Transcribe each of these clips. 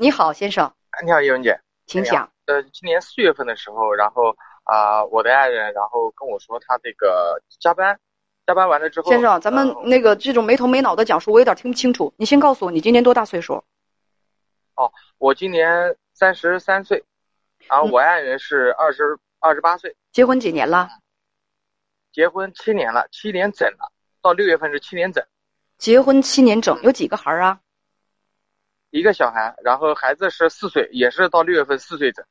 你好，先生，你好，叶文姐，请讲。呃，今年四月份的时候，然后啊，我的爱人然后跟我说他这个加班，加班完了之后，先生，咱们那个这种没头没脑的讲述，我有点听不清楚。你先告诉我，你今年多大岁数？哦，我今年三十三岁，然后我爱人是二十二十八岁。结婚几年了？结婚七年了，七年整了，到六月份是七年整。结婚七年整，有几个孩儿啊？一个小孩，然后孩子是四岁，也是到六月份四岁整。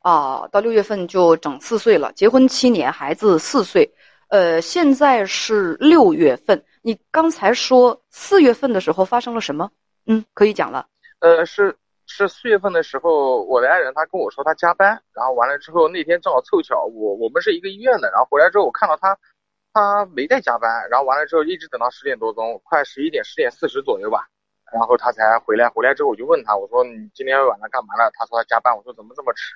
啊，到六月份就整四岁了。结婚七年，孩子四岁。呃，现在是六月份，你刚才说四月份的时候发生了什么？嗯，可以讲了。呃，是是四月份的时候，我的爱人他跟我说他加班，然后完了之后那天正好凑巧我我们是一个医院的，然后回来之后我看到他他没在加班，然后完了之后一直等到十点多钟，快十一点十点四十左右吧。然后他才回来，回来之后我就问他，我说你今天晚上干嘛了？他说他加班。我说怎么这么迟？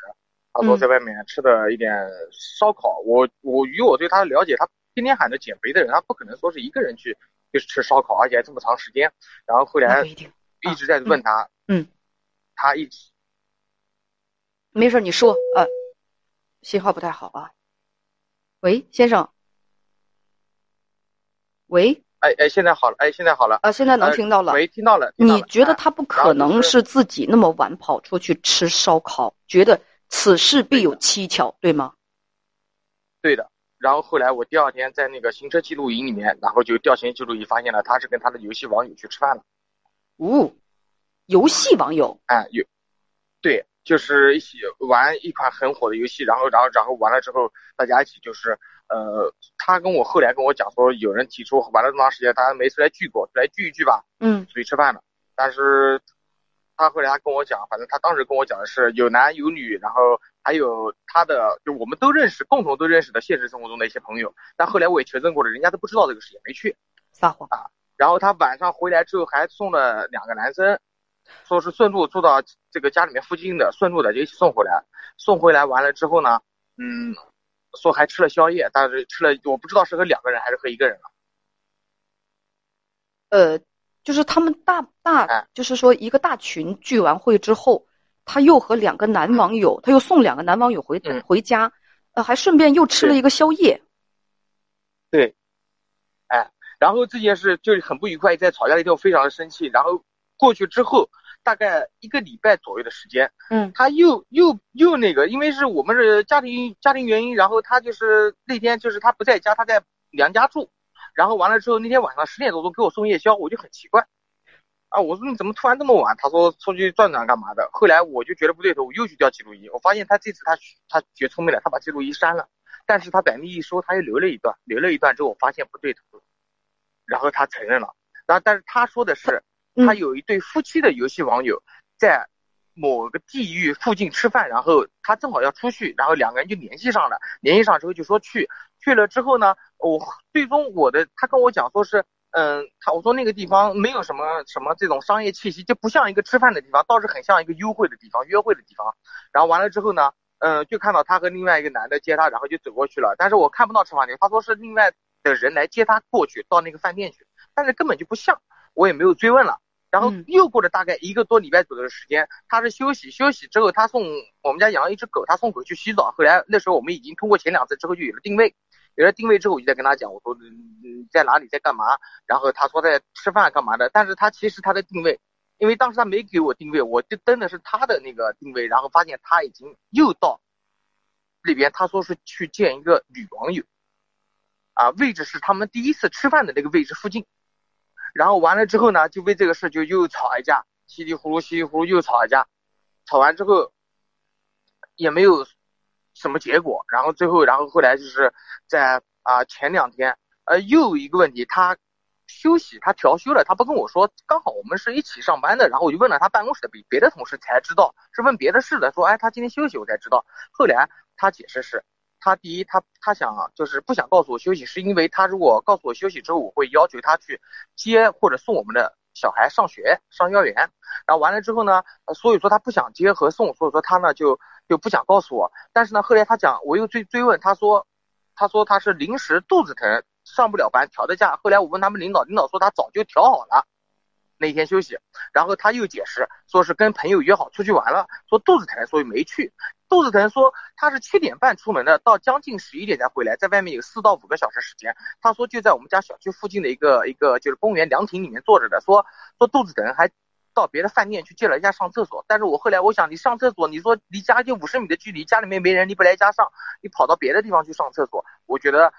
他说在外面吃的一点烧烤。我我与我对他的了解，他天天喊着减肥的人，他不可能说是一个人去去吃烧烤，而且还这么长时间。然后后来一直在问他，嗯，他一直没事，你说，呃，信号不太好啊。喂，先生，喂。哎哎，现在好了，哎，现在好了啊，现在能听到了。喂，听到了。你觉得他不可能是自己那么晚跑出去吃烧烤？觉得此事必有蹊跷，对吗？对的。然后后来我第二天在那个行车记录仪里面，然后就调行车记录仪发现了他是跟他的游戏网友去吃饭了。哦，游戏网友？哎，有，对，就是一起玩一款很火的游戏，然后然后然后完了之后，大家一起就是。呃，他跟我后来跟我讲说，有人提出玩了这么长时间，大家没出来聚过，出来聚一聚吧。嗯，出去吃饭了。但是，他后来他跟我讲，反正他当时跟我讲的是有男有女，然后还有他的，就我们都认识，共同都认识的现实生活中的一些朋友。但后来我也求证过了，人家都不知道这个事，情没去。撒谎啊！然后他晚上回来之后还送了两个男生，说是顺路住到这个家里面附近的，顺路的就一起送回来。送回来完了之后呢，嗯。说还吃了宵夜，但是吃了我不知道是和两个人还是和一个人了。呃，就是他们大大，就是说一个大群聚完会之后，他又和两个男网友，他又送两个男网友回回家，呃，还顺便又吃了一个宵夜。对，哎，然后这件事就是很不愉快，在吵架那天我非常的生气，然后过去之后。大概一个礼拜左右的时间，嗯，他又又又那个，因为是我们是家庭家庭原因，然后他就是那天就是他不在家，他在娘家住，然后完了之后那天晚上十点多钟给我送夜宵，我就很奇怪，啊，我说你怎么突然这么晚？他说出去转转干嘛的？后来我就觉得不对头，我又去调记录仪，我发现他这次他他学聪明了，他把记录仪删了，但是他百密一疏他又留了一段，留了一段之后我发现不对头，然后他承认了，然后但是他说的是。他有一对夫妻的游戏网友，在某个地域附近吃饭，然后他正好要出去，然后两个人就联系上了。联系上之后就说去，去了之后呢，我最终我的他跟我讲说是，嗯，他我说那个地方没有什么什么这种商业气息，就不像一个吃饭的地方，倒是很像一个幽会的地方，约会的地方。然后完了之后呢，嗯，就看到他和另外一个男的接他，然后就走过去了。但是我看不到吃饭地，他说是另外的人来接他过去到那个饭店去，但是根本就不像，我也没有追问了。然后又过了大概一个多礼拜左右的时间，他是休息休息之后，他送我们家养了一只狗，他送狗去洗澡。后来那时候我们已经通过前两次之后就有了定位，有了定位之后我就在跟他讲，我说嗯在哪里在干嘛？然后他说在吃饭干嘛的，但是他其实他的定位，因为当时他没给我定位，我就登的是他的那个定位，然后发现他已经又到那边，他说是去见一个女网友，啊位置是他们第一次吃饭的那个位置附近。然后完了之后呢，就为这个事就又吵一架，稀里糊涂稀里糊涂又吵一架，吵完之后也没有什么结果。然后最后，然后后来就是在啊前两天，呃又有一个问题，他休息，他调休了，他不跟我说，刚好我们是一起上班的。然后我就问了他办公室的别别的同事才知道，是问别的事的，说哎他今天休息，我才知道。后来他解释是。他第一，他他想就是不想告诉我休息，是因为他如果告诉我休息之后，我会要求他去接或者送我们的小孩上学上幼儿园。然后完了之后呢，所以说他不想接和送，所以说他呢就就不想告诉我。但是呢，后来他讲，我又追追问，他说他说他是临时肚子疼上不了班调的假。后来我问他们领导，领导说他早就调好了。那天休息，然后他又解释说是跟朋友约好出去玩了，说肚子疼所以没去。肚子疼说他是七点半出门的，到将近十一点才回来，在外面有四到五个小时时间。他说就在我们家小区附近的一个一个就是公园凉亭里面坐着的，说说肚子疼还到别的饭店去借了一下上厕所。但是我后来我想你上厕所，你说离家就五十米的距离，家里面没人，你不来家上，你跑到别的地方去上厕所，我觉得。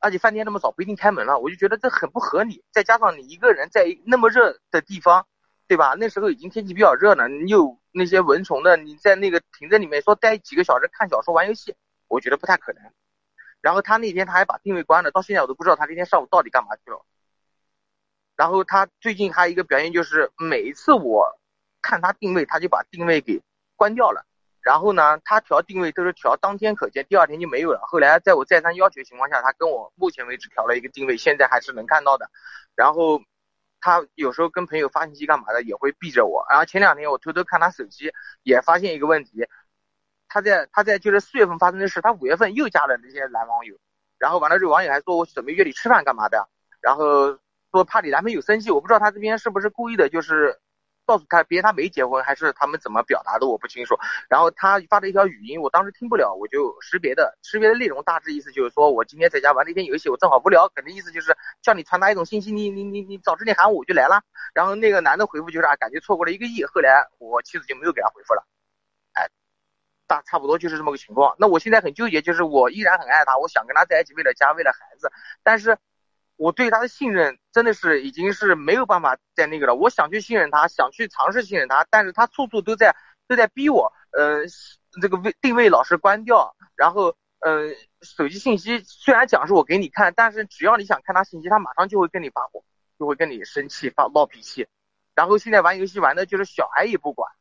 而且饭店那么早不一定开门了，我就觉得这很不合理。再加上你一个人在那么热的地方，对吧？那时候已经天气比较热了，你有那些蚊虫的，你在那个亭子里面说待几个小时看小说玩游戏，我觉得不太可能。然后他那天他还把定位关了，到现在我都不知道他那天上午到底干嘛去了。然后他最近还有一个表现就是，每一次我看他定位，他就把定位给关掉了。然后呢，他调定位都是调当天可见，第二天就没有了。后来在我再三要求情况下，他跟我目前为止调了一个定位，现在还是能看到的。然后他有时候跟朋友发信息干嘛的也会避着我。然后前两天我偷偷看他手机，也发现一个问题，他在他在就是四月份发生的事，他五月份又加了那些男网友。然后完了这，网友还说我准备约你吃饭干嘛的，然后说怕你男朋友生气，我不知道他这边是不是故意的，就是。告诉他，别人他没结婚，还是他们怎么表达的，我不清楚。然后他发了一条语音，我当时听不了，我就识别的，识别的内容大致意思就是说我今天在家玩了一天游戏，我正好无聊，可能意思就是叫你传达一种信息，你你你你早知点喊我，我就来了。然后那个男的回复就是啊，感觉错过了一个亿。后来我妻子就没有给他回复了，哎，大差不多就是这么个情况。那我现在很纠结，就是我依然很爱他，我想跟他在一起，为了家，为了孩子，但是。我对他的信任真的是已经是没有办法再那个了。我想去信任他，想去尝试信任他，但是他处处都在都在逼我。嗯，这个位定位老是关掉，然后嗯，手机信息虽然讲是我给你看，但是只要你想看他信息，他马上就会跟你发火，就会跟你生气发闹脾气。然后现在玩游戏玩的就是小孩也不管，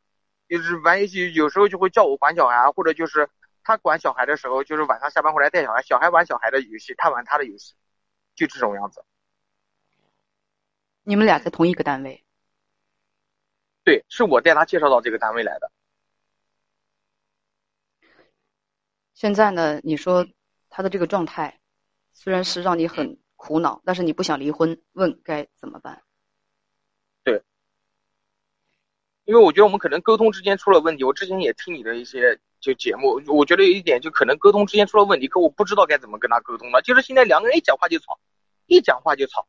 就是玩游戏有时候就会叫我管小孩，或者就是他管小孩的时候，就是晚上下班回来带小孩，小孩玩小孩的游戏，他玩他的游戏。就这种样子，你们俩在同一个单位？对，是我带他介绍到这个单位来的。现在呢，你说他的这个状态，虽然是让你很苦恼，但是你不想离婚，问该怎么办？对，因为我觉得我们可能沟通之间出了问题。我之前也听你的一些。就节目，我觉得有一点就可能沟通之间出了问题，可我不知道该怎么跟他沟通了。就是现在两个人一讲话就吵，一讲话就吵。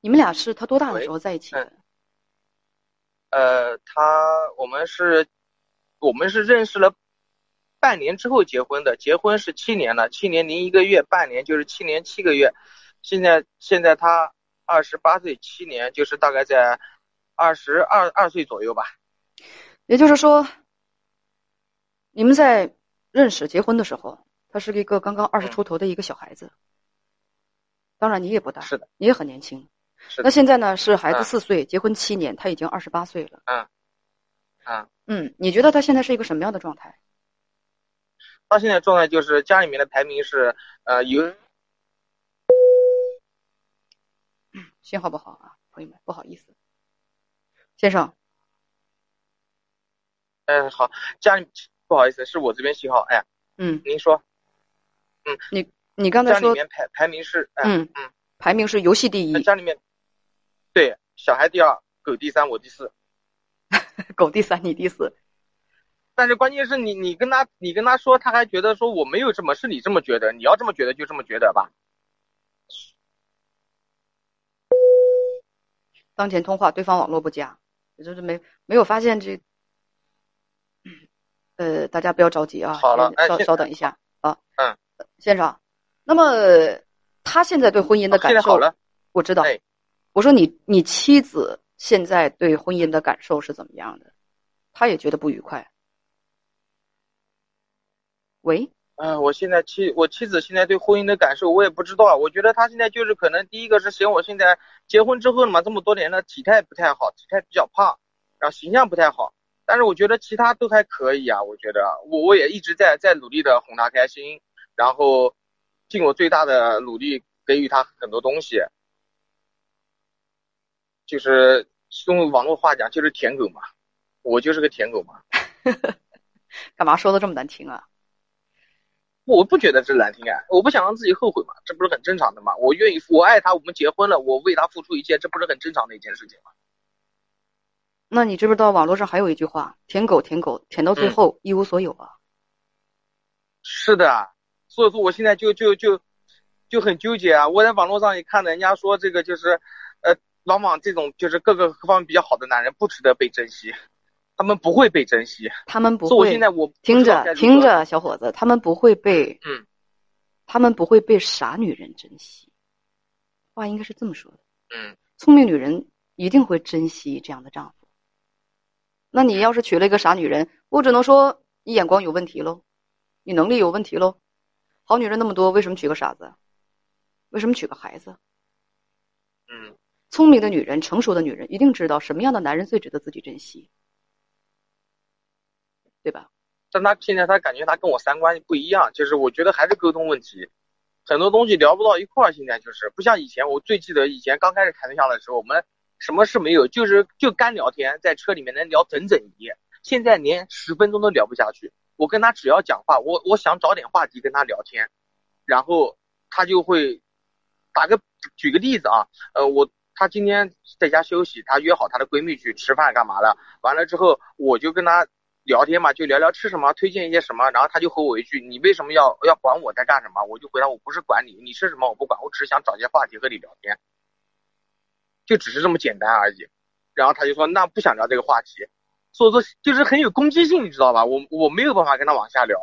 你们俩是他多大的时候在一起的？呃，他我们是，我们是认识了半年之后结婚的，结婚是七年了，七年零一个月，半年就是七年七个月。现在现在他二十八岁，七年就是大概在二十二二岁左右吧。也就是说，你们在认识结婚的时候，他是一个刚刚二十出头的一个小孩子。当然你也不大，是的，你也很年轻。是。那现在呢？是孩子四岁，结婚七年，他已经二十八岁了。嗯。啊。嗯，你觉得他现在是一个什么样的状态？他现在状态就是家里面的排名是呃有。信号不好啊，朋友们，不好意思，先生。嗯，好，家里不好意思，是我这边信号。哎，嗯，您说，嗯，你你刚才说家里面排排名是，嗯嗯，排名是游戏第一，家里面，对，小孩第二，狗第三，我第四，狗第三，你第四。但是关键是你你跟他你跟他说，他还觉得说我没有这么是你这么觉得，你要这么觉得就这么觉得吧。当前通话，对方网络不佳，也就是没没有发现这，呃，大家不要着急啊，好了，稍稍等一下啊，嗯，先生，那么他现在对婚姻的感受，我知道，我说你你妻子现在对婚姻的感受是怎么样的？他也觉得不愉快。喂。嗯，我现在妻我妻子现在对婚姻的感受我也不知道，我觉得她现在就是可能第一个是嫌我现在结婚之后嘛，这么多年了体态不太好，体态比较胖，然后形象不太好，但是我觉得其他都还可以啊，我觉得我我也一直在在努力的哄她开心，然后尽我最大的努力给予她很多东西，就是用网络话讲就是舔狗嘛，我就是个舔狗嘛，干嘛说的这么难听啊？我不觉得这难听啊，我不想让自己后悔嘛，这不是很正常的嘛？我愿意，我爱他，我们结婚了，我为他付出一切，这不是很正常的一件事情吗？那你知不知道网络上还有一句话：舔狗舔狗舔到最后一无所有啊？是的，所以说我现在就就就就很纠结啊！我在网络上也看人家说这个就是，呃，往往这种就是各个方面比较好的男人不值得被珍惜，他们不会被珍惜，他们不会。我现在我听着听着，小伙子，他们不会被嗯，他们不会被傻女人珍惜，话应该是这么说的。嗯，聪明女人一定会珍惜这样的丈夫。那你要是娶了一个傻女人，我只能说你眼光有问题喽，你能力有问题喽。好女人那么多，为什么娶个傻子？为什么娶个孩子？嗯，聪明的女人，成熟的女人，一定知道什么样的男人最值得自己珍惜，对吧？但他现在他感觉他跟我三观不一样，就是我觉得还是沟通问题，很多东西聊不到一块儿。现在就是不像以前，我最记得以前刚开始谈对象的时候，我们。什么事没有，就是就干聊天，在车里面能聊整整一夜。现在连十分钟都聊不下去。我跟他只要讲话，我我想找点话题跟他聊天，然后他就会打个举个例子啊，呃，我他今天在家休息，他约好他的闺蜜去吃饭干嘛了？完了之后我就跟他聊天嘛，就聊聊吃什么，推荐一些什么，然后他就回我一句：“你为什么要要管我在干什么？”我就回答：“我不是管你，你吃什么我不管，我只是想找些话题和你聊天。”就只是这么简单而已，然后他就说那不想聊这个话题，所以说就是很有攻击性，你知道吧？我我没有办法跟他往下聊。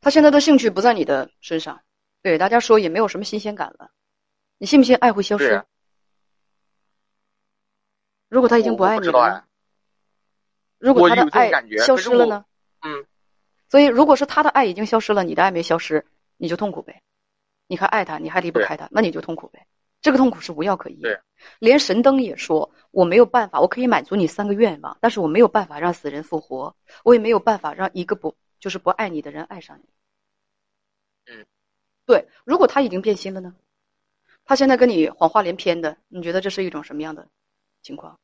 他现在的兴趣不在你的身上，对大家说也没有什么新鲜感了。你信不信爱会消失？如果他已经不爱你了，如果他的爱消失了呢？嗯。所以如果是他的爱已经消失了，你的爱没消失，你就痛苦呗。你还爱他，你还离不开他，那你就痛苦呗。这个痛苦是无药可医。对，连神灯也说我没有办法，我可以满足你三个愿望，但是我没有办法让死人复活，我也没有办法让一个不就是不爱你的人爱上你。嗯，对，如果他已经变心了呢？他现在跟你谎话连篇的，你觉得这是一种什么样的情况？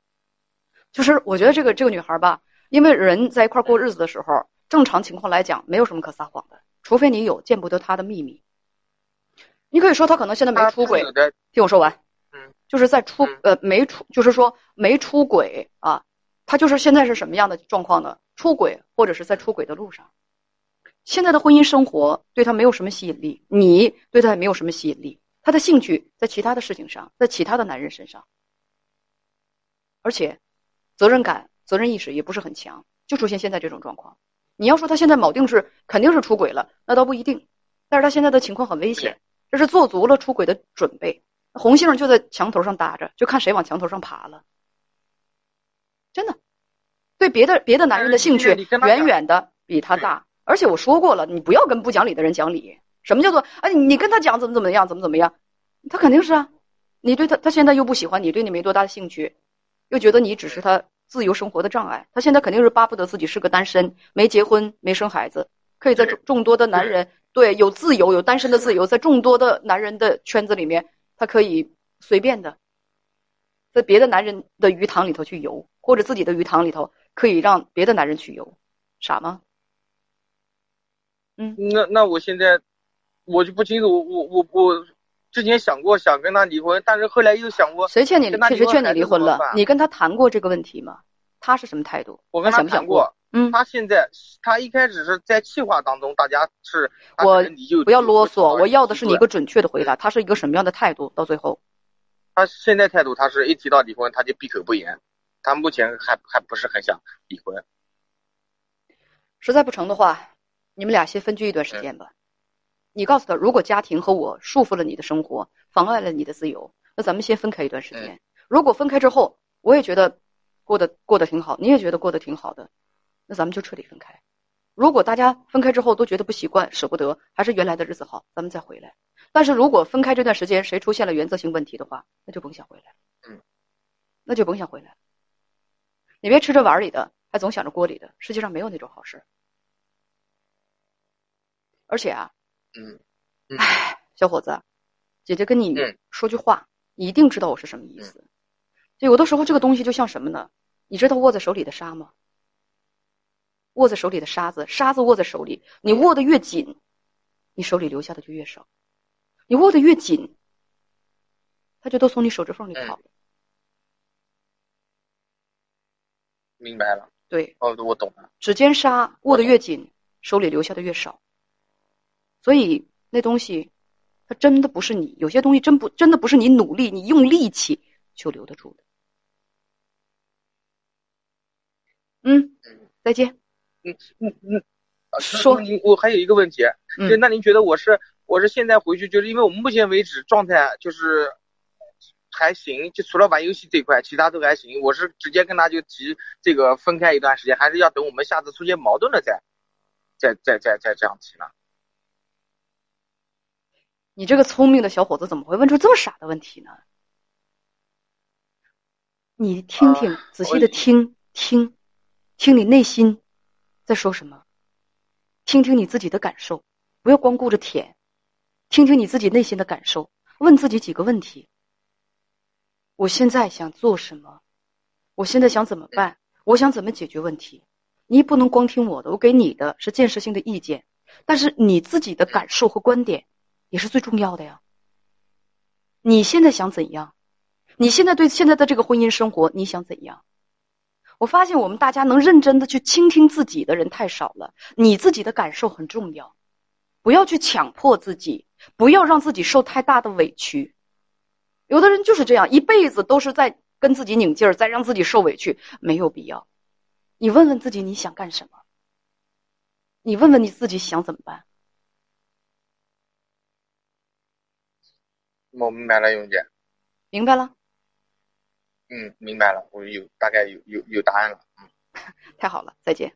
就是我觉得这个这个女孩吧，因为人在一块过日子的时候，正常情况来讲没有什么可撒谎的，除非你有见不得他的秘密。你可以说他可能现在没出轨，听我说完，嗯，就是在出呃没出，就是说没出轨啊，他就是现在是什么样的状况呢？出轨或者是在出轨的路上，现在的婚姻生活对他没有什么吸引力，你对他也没有什么吸引力，他的兴趣在其他的事情上，在其他的男人身上，而且责任感、责任意识也不是很强，就出现现在这种状况。你要说他现在铆定是肯定是出轨了，那倒不一定，但是他现在的情况很危险。这是做足了出轨的准备，红杏就在墙头上搭着，就看谁往墙头上爬了。真的，对别的别的男人的兴趣远远的比他大。而且我说过了，你不要跟不讲理的人讲理。什么叫做哎，你跟他讲怎么怎么样，怎么怎么样？他肯定是啊，你对他，他现在又不喜欢你，对你没多大的兴趣，又觉得你只是他自由生活的障碍。他现在肯定是巴不得自己是个单身，没结婚，没生孩子，可以在众众多的男人。对，有自由，有单身的自由，在众多的男人的圈子里面，他可以随便的，在别的男人的鱼塘里头去游，或者自己的鱼塘里头可以让别的男人去游，傻吗？嗯，那那我现在我就不清楚，我我我我之前想过想跟他离婚，但是后来又想过，谁劝你？谁劝你离婚了？你跟他谈过这个问题吗？他是什么态度？我跟他谈过。嗯，他现在他一开始是在气话当中，大家是我不要啰嗦，我要的是你一个准确的回答。他是一个什么样的态度？到最后，他现在态度，他是一提到离婚他就闭口不言，他目前还还不是很想离婚。实在不成的话，你们俩先分居一段时间吧。你告诉他，如果家庭和我束缚了你的生活，妨碍了你的自由，那咱们先分开一段时间。如果分开之后，我也觉得过得过得挺好，你也觉得过得挺好的。那咱们就彻底分开。如果大家分开之后都觉得不习惯、舍不得，还是原来的日子好，咱们再回来。但是如果分开这段时间谁出现了原则性问题的话，那就甭想回来。嗯，那就甭想回来。你别吃着碗里的，还总想着锅里的，世界上没有那种好事。而且啊，嗯，哎，小伙子，姐姐跟你说句话，你一定知道我是什么意思。就有的时候这个东西就像什么呢？你知道握在手里的沙吗？握在手里的沙子，沙子握在手里，你握得越紧，你手里留下的就越少。你握得越紧，它就都从你手指缝里跑了。明白了。对，哦，我懂了。指尖沙握得越紧，手里留下的越少。所以那东西，它真的不是你，有些东西真不真的不是你努力，你用力气就留得住的。嗯，再见。嗯嗯嗯，啊说您我还有一个问题，嗯就那您觉得我是我是现在回去，就是因为我们目前为止状态就是还行，就除了玩游戏这一块，其他都还行。我是直接跟他就提这个分开一段时间，还是要等我们下次出现矛盾了再再再再再这样提呢？你这个聪明的小伙子怎么会问出这么傻的问题呢？你听听，啊仔细的听听，听你内心在说什么，听听你自己的感受，不要光顾着舔，听听你自己内心的感受，问自己几个问题：我现在想做什么？我现在想怎么办？我想怎么解决问题？你不能光听我的，我给你的是建设性的意见，但是你自己的感受和观点也是最重要的呀。你现在想怎样？你现在对现在的这个婚姻生活你想怎样？我发现我们大家能认真的去倾听自己的人太少了。你自己的感受很重要，不要去强迫自己，不要让自己受太大的委屈。有的人就是这样，一辈子都是在跟自己拧劲儿，在让自己受委屈，没有必要。你问问自己你想干什么？你问问你自己想怎么办？我明白了，勇姐。明白了？嗯，明白了，我有大概有有有答案了。嗯。太好了，再见。